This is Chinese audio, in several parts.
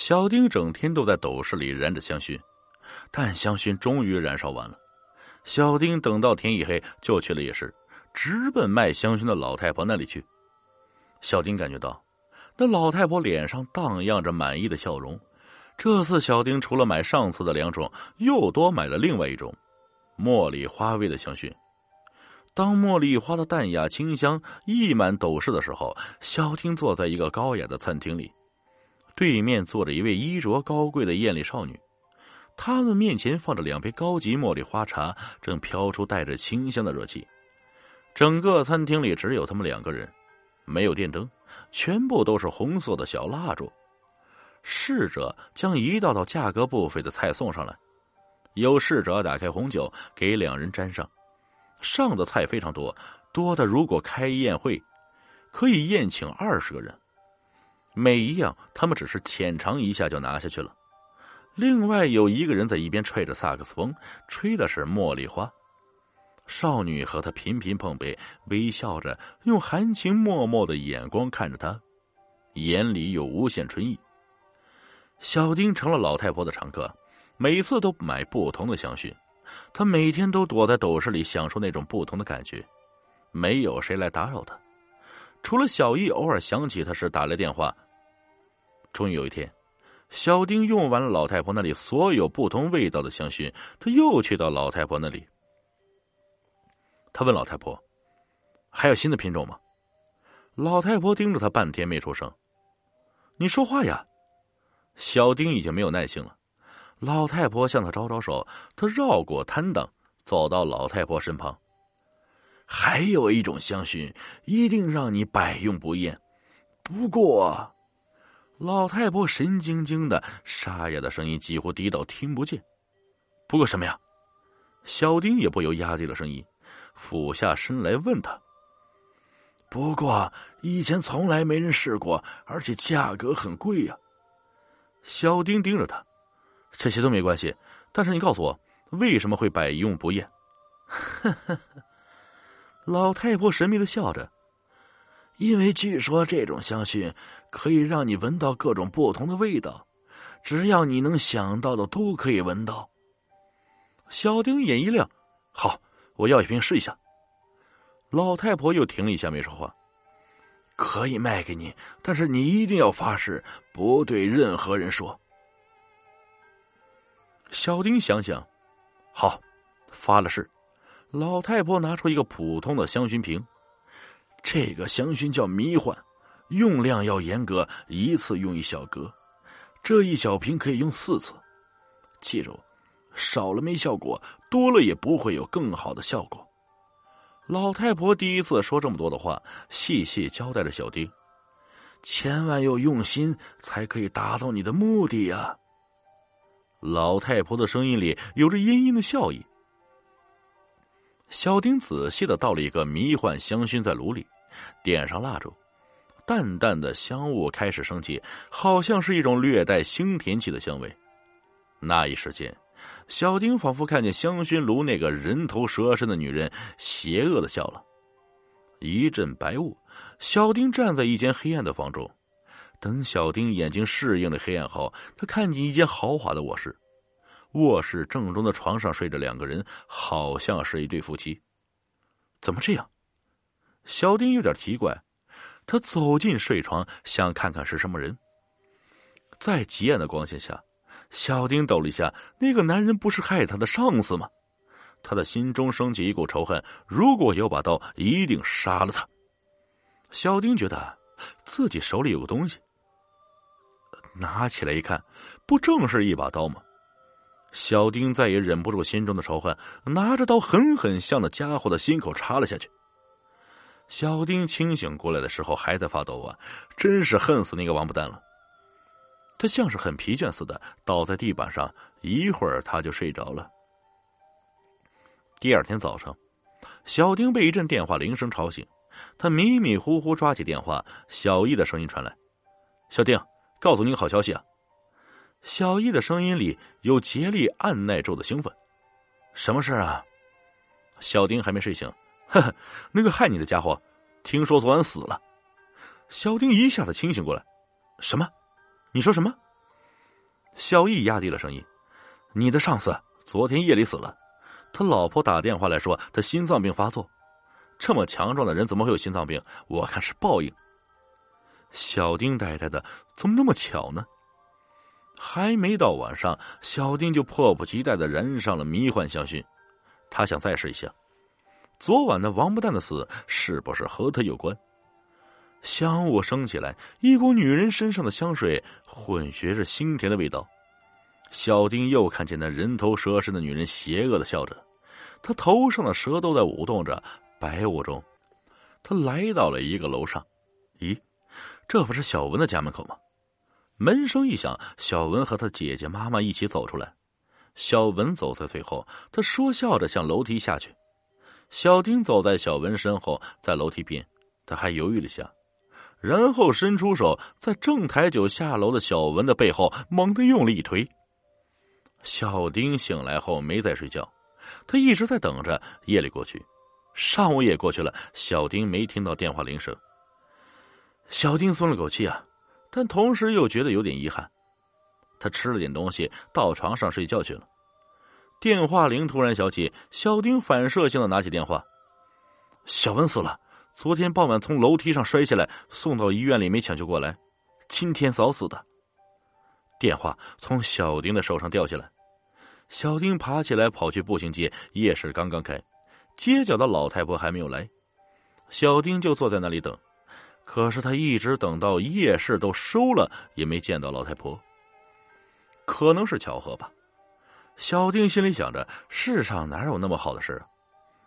小丁整天都在斗室里燃着香薰，但香薰终于燃烧完了。小丁等到天一黑，就去了夜市，直奔卖香薰的老太婆那里去。小丁感觉到，那老太婆脸上荡漾着满意的笑容。这次小丁除了买上次的两种，又多买了另外一种茉莉花味的香薰。当茉莉花的淡雅清香溢满斗室的时候，小丁坐在一个高雅的餐厅里，对面坐着一位衣着高贵的艳丽少女。他们面前放着两杯高级茉莉花茶，正飘出带着清香的热气。整个餐厅里只有他们两个人，没有电灯，全部都是红色的小蜡烛。侍者将一道道价格不菲的菜送上来，有侍者打开红酒给两人沾上。上的菜非常多，多的如果开宴会，可以宴请二十个人。每一样他们只是浅尝一下就拿下去了。另外有一个人在一边吹着萨克斯风，吹的是茉莉花。少女和他频频碰杯，微笑着，用含情脉脉的眼光看着他，眼里有无限春意。小丁成了老太婆的常客，每次都买不同的香薰。他每天都躲在斗室里享受那种不同的感觉，没有谁来打扰他，除了小易偶尔想起他时打来电话。终于有一天。小丁用完了老太婆那里所有不同味道的香薰，他又去到老太婆那里。他问老太婆：“还有新的品种吗？”老太婆盯着他半天没出声。“你说话呀！”小丁已经没有耐心了。老太婆向他招招手，他绕过摊档，走到老太婆身旁。还有一种香薰，一定让你百用不厌。不过。老太婆神经经的，沙哑的声音几乎低到听不见。不过什么呀？小丁也不由压低了声音，俯下身来问他。不过以前从来没人试过，而且价格很贵呀。小丁盯着他，这些都没关系，但是你告诉我，为什么会百用不厌？呵呵呵。老太婆神秘的笑着。因为据说这种香薰可以让你闻到各种不同的味道，只要你能想到的都可以闻到。小丁眼一亮，好，我要一瓶试一下。老太婆又停了一下，没说话。可以卖给你，但是你一定要发誓不对任何人说。小丁想想，好，发了誓。老太婆拿出一个普通的香薰瓶。这个香薰叫迷幻，用量要严格，一次用一小格，这一小瓶可以用四次。记住，少了没效果，多了也不会有更好的效果。老太婆第一次说这么多的话，细细交代着小丁，千万要用心，才可以达到你的目的呀。老太婆的声音里有着阴阴的笑意。小丁仔细的倒了一个迷幻香薰在炉里，点上蜡烛，淡淡的香雾开始升起，好像是一种略带腥甜气的香味。那一时间，小丁仿佛看见香薰炉那个人头蛇身的女人邪恶的笑了。一阵白雾，小丁站在一间黑暗的房中。等小丁眼睛适应了黑暗后，他看见一间豪华的卧室。卧室正中的床上睡着两个人，好像是一对夫妻。怎么这样？小丁有点奇怪。他走进睡床，想看看是什么人。在极暗的光线下，小丁抖了一下。那个男人不是害他的上司吗？他的心中升起一股仇恨。如果有把刀，一定杀了他。小丁觉得自己手里有个东西，拿起来一看，不正是一把刀吗？小丁再也忍不住心中的仇恨，拿着刀狠狠向那家伙的心口插了下去。小丁清醒过来的时候还在发抖啊，真是恨死那个王八蛋了。他像是很疲倦似的倒在地板上，一会儿他就睡着了。第二天早上，小丁被一阵电话铃声吵醒，他迷迷糊糊抓起电话，小易的声音传来：“小丁，告诉你个好消息啊。”小易的声音里有竭力按耐住的兴奋。什么事啊？小丁还没睡醒。呵呵，那个害你的家伙，听说昨晚死了。小丁一下子清醒过来。什么？你说什么？小易压低了声音：“你的上司昨天夜里死了，他老婆打电话来说他心脏病发作。这么强壮的人怎么会有心脏病？我看是报应。”小丁呆呆的，怎么那么巧呢？还没到晚上，小丁就迫不及待的燃上了迷幻香薰。他想再试一下，昨晚那王八蛋的死是不是和他有关？香雾升起来，一股女人身上的香水混学着腥甜的味道。小丁又看见那人头蛇身的女人邪恶的笑着，她头上的蛇都在舞动着。白雾中，他来到了一个楼上。咦，这不是小文的家门口吗？门声一响，小文和他姐姐、妈妈一起走出来。小文走在最后，他说笑着向楼梯下去。小丁走在小文身后，在楼梯边，他还犹豫了下，然后伸出手，在正抬脚下楼的小文的背后猛地用力一推。小丁醒来后没再睡觉，他一直在等着夜里过去。上午也过去了，小丁没听到电话铃声。小丁松了口气啊。但同时又觉得有点遗憾，他吃了点东西，到床上睡觉去了。电话铃突然响起，小丁反射性的拿起电话：“小文死了，昨天傍晚从楼梯上摔下来，送到医院里没抢救过来，今天早死的。”电话从小丁的手上掉下来，小丁爬起来跑去步行街，夜市刚刚开，街角的老太婆还没有来，小丁就坐在那里等。可是他一直等到夜市都收了，也没见到老太婆。可能是巧合吧，小丁心里想着：世上哪有那么好的事啊？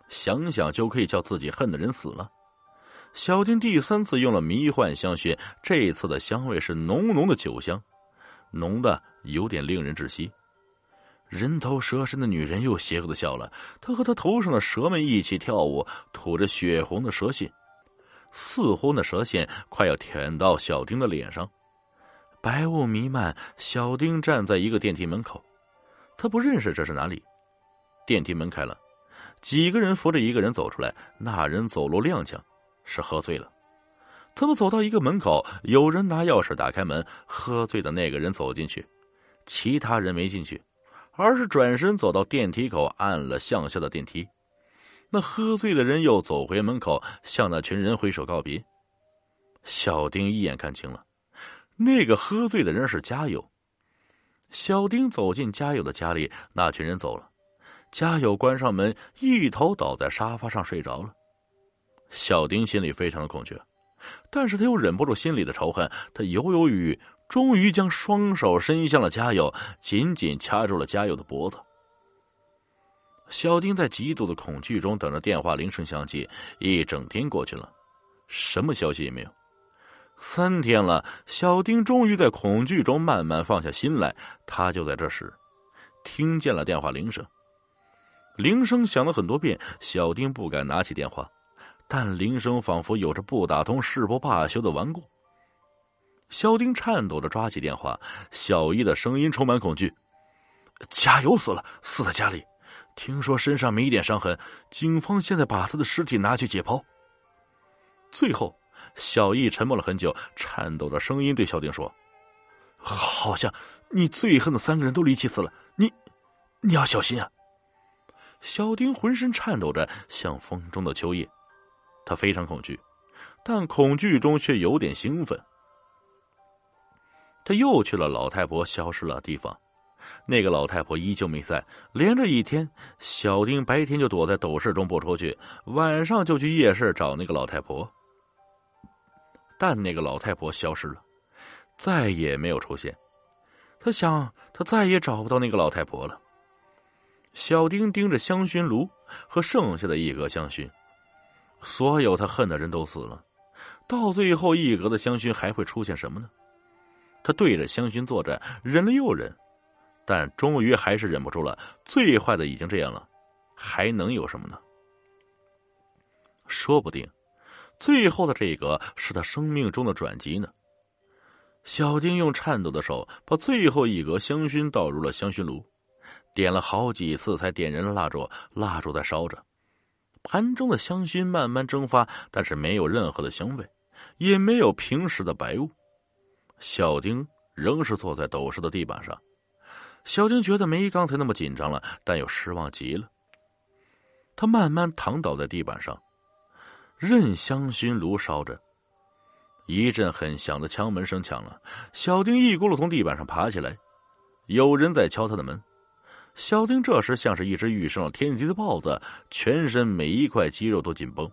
想想就可以叫自己恨的人死了。小丁第三次用了迷幻香薰，这一次的香味是浓浓的酒香，浓的有点令人窒息。人头蛇身的女人又邪恶的笑了，她和她头上的蛇们一起跳舞，吐着血红的蛇信。似乎那蛇线快要舔到小丁的脸上，白雾弥漫。小丁站在一个电梯门口，他不认识这是哪里。电梯门开了，几个人扶着一个人走出来。那人走路踉跄，是喝醉了。他们走到一个门口，有人拿钥匙打开门，喝醉的那个人走进去，其他人没进去，而是转身走到电梯口，按了向下的电梯。那喝醉的人又走回门口，向那群人挥手告别。小丁一眼看清了，那个喝醉的人是家友。小丁走进家友的家里，那群人走了，家友关上门，一头倒在沙发上睡着了。小丁心里非常的恐惧，但是他又忍不住心里的仇恨，他犹犹豫豫，终于将双手伸向了家友，紧紧掐住了家友的脖子。小丁在极度的恐惧中等着电话铃声响起，一整天过去了，什么消息也没有。三天了，小丁终于在恐惧中慢慢放下心来。他就在这时，听见了电话铃声。铃声响了很多遍，小丁不敢拿起电话，但铃声仿佛有着不打通誓不罢休的顽固。小丁颤抖着抓起电话，小姨的声音充满恐惧：“加油，死了，死在家里。”听说身上没一点伤痕，警方现在把他的尸体拿去解剖。最后，小易沉默了很久，颤抖的声音对小丁说：“好像你最恨的三个人都离奇死了，你，你要小心啊！”小丁浑身颤抖着，像风中的秋叶，他非常恐惧，但恐惧中却有点兴奋。他又去了老太婆消失了地方。那个老太婆依旧没在，连着一天，小丁白天就躲在斗室中不出去，晚上就去夜市找那个老太婆。但那个老太婆消失了，再也没有出现。他想，他再也找不到那个老太婆了。小丁盯着香薰炉和剩下的一格香薰，所有他恨的人都死了，到最后一格的香薰还会出现什么呢？他对着香薰坐着，忍了又忍。但终于还是忍不住了。最坏的已经这样了，还能有什么呢？说不定，最后的这一格是他生命中的转机呢。小丁用颤抖的手把最后一格香薰倒入了香薰炉，点了好几次才点燃了蜡烛。蜡烛在烧着，盘中的香薰慢慢蒸发，但是没有任何的香味，也没有平时的白雾。小丁仍是坐在斗室的地板上。小丁觉得没刚才那么紧张了，但又失望极了。他慢慢躺倒在地板上，任香薰炉烧着。一阵很响的敲门声响了，小丁一咕噜从地板上爬起来，有人在敲他的门。小丁这时像是一只遇上了天敌的豹子，全身每一块肌肉都紧绷。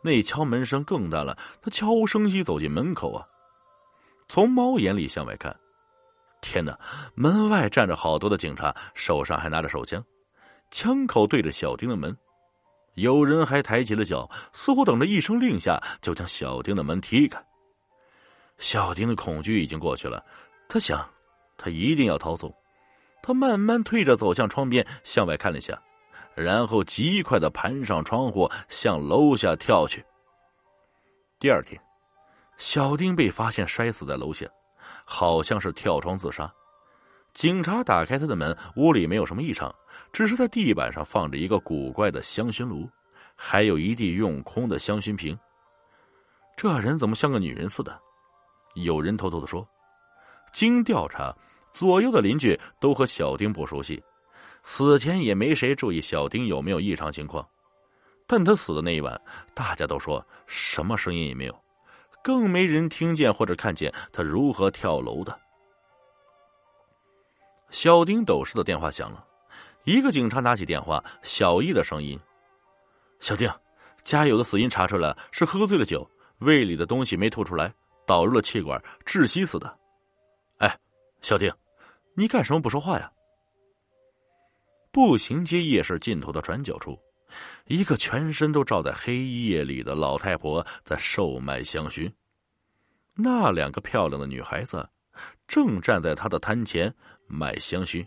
那敲门声更大了，他悄无声息走进门口啊，从猫眼里向外看，天哪！门外站着好多的警察，手上还拿着手枪，枪口对着小丁的门。有人还抬起了脚，似乎等着一声令下就将小丁的门踢开。小丁的恐惧已经过去了，他想，他一定要逃走。他慢慢退着走向窗边，向外看了一下，然后极快的攀上窗户，向楼下跳去。第二天，小丁被发现摔死在楼下，好像是跳窗自杀。警察打开他的门，屋里没有什么异常，只是在地板上放着一个古怪的香薰炉，还有一地用空的香薰瓶。这人怎么像个女人似的？有人偷偷的说。经调查。左右的邻居都和小丁不熟悉，死前也没谁注意小丁有没有异常情况。但他死的那一晚，大家都说什么声音也没有，更没人听见或者看见他如何跳楼的。小丁斗室的电话响了，一个警察拿起电话，小易的声音：“小丁，家有的死因查出来是喝醉了酒，胃里的东西没吐出来，导入了气管，窒息死的。”哎，小丁。你干什么不说话呀？步行街夜市尽头的转角处，一个全身都罩在黑夜里的老太婆在售卖香薰。那两个漂亮的女孩子正站在她的摊前卖香薰，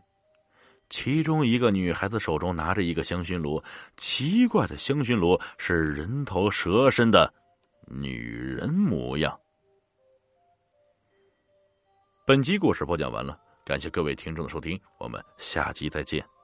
其中一个女孩子手中拿着一个香薰炉，奇怪的香薰炉是人头蛇身的女人模样。本集故事播讲完了。感谢各位听众的收听，我们下集再见。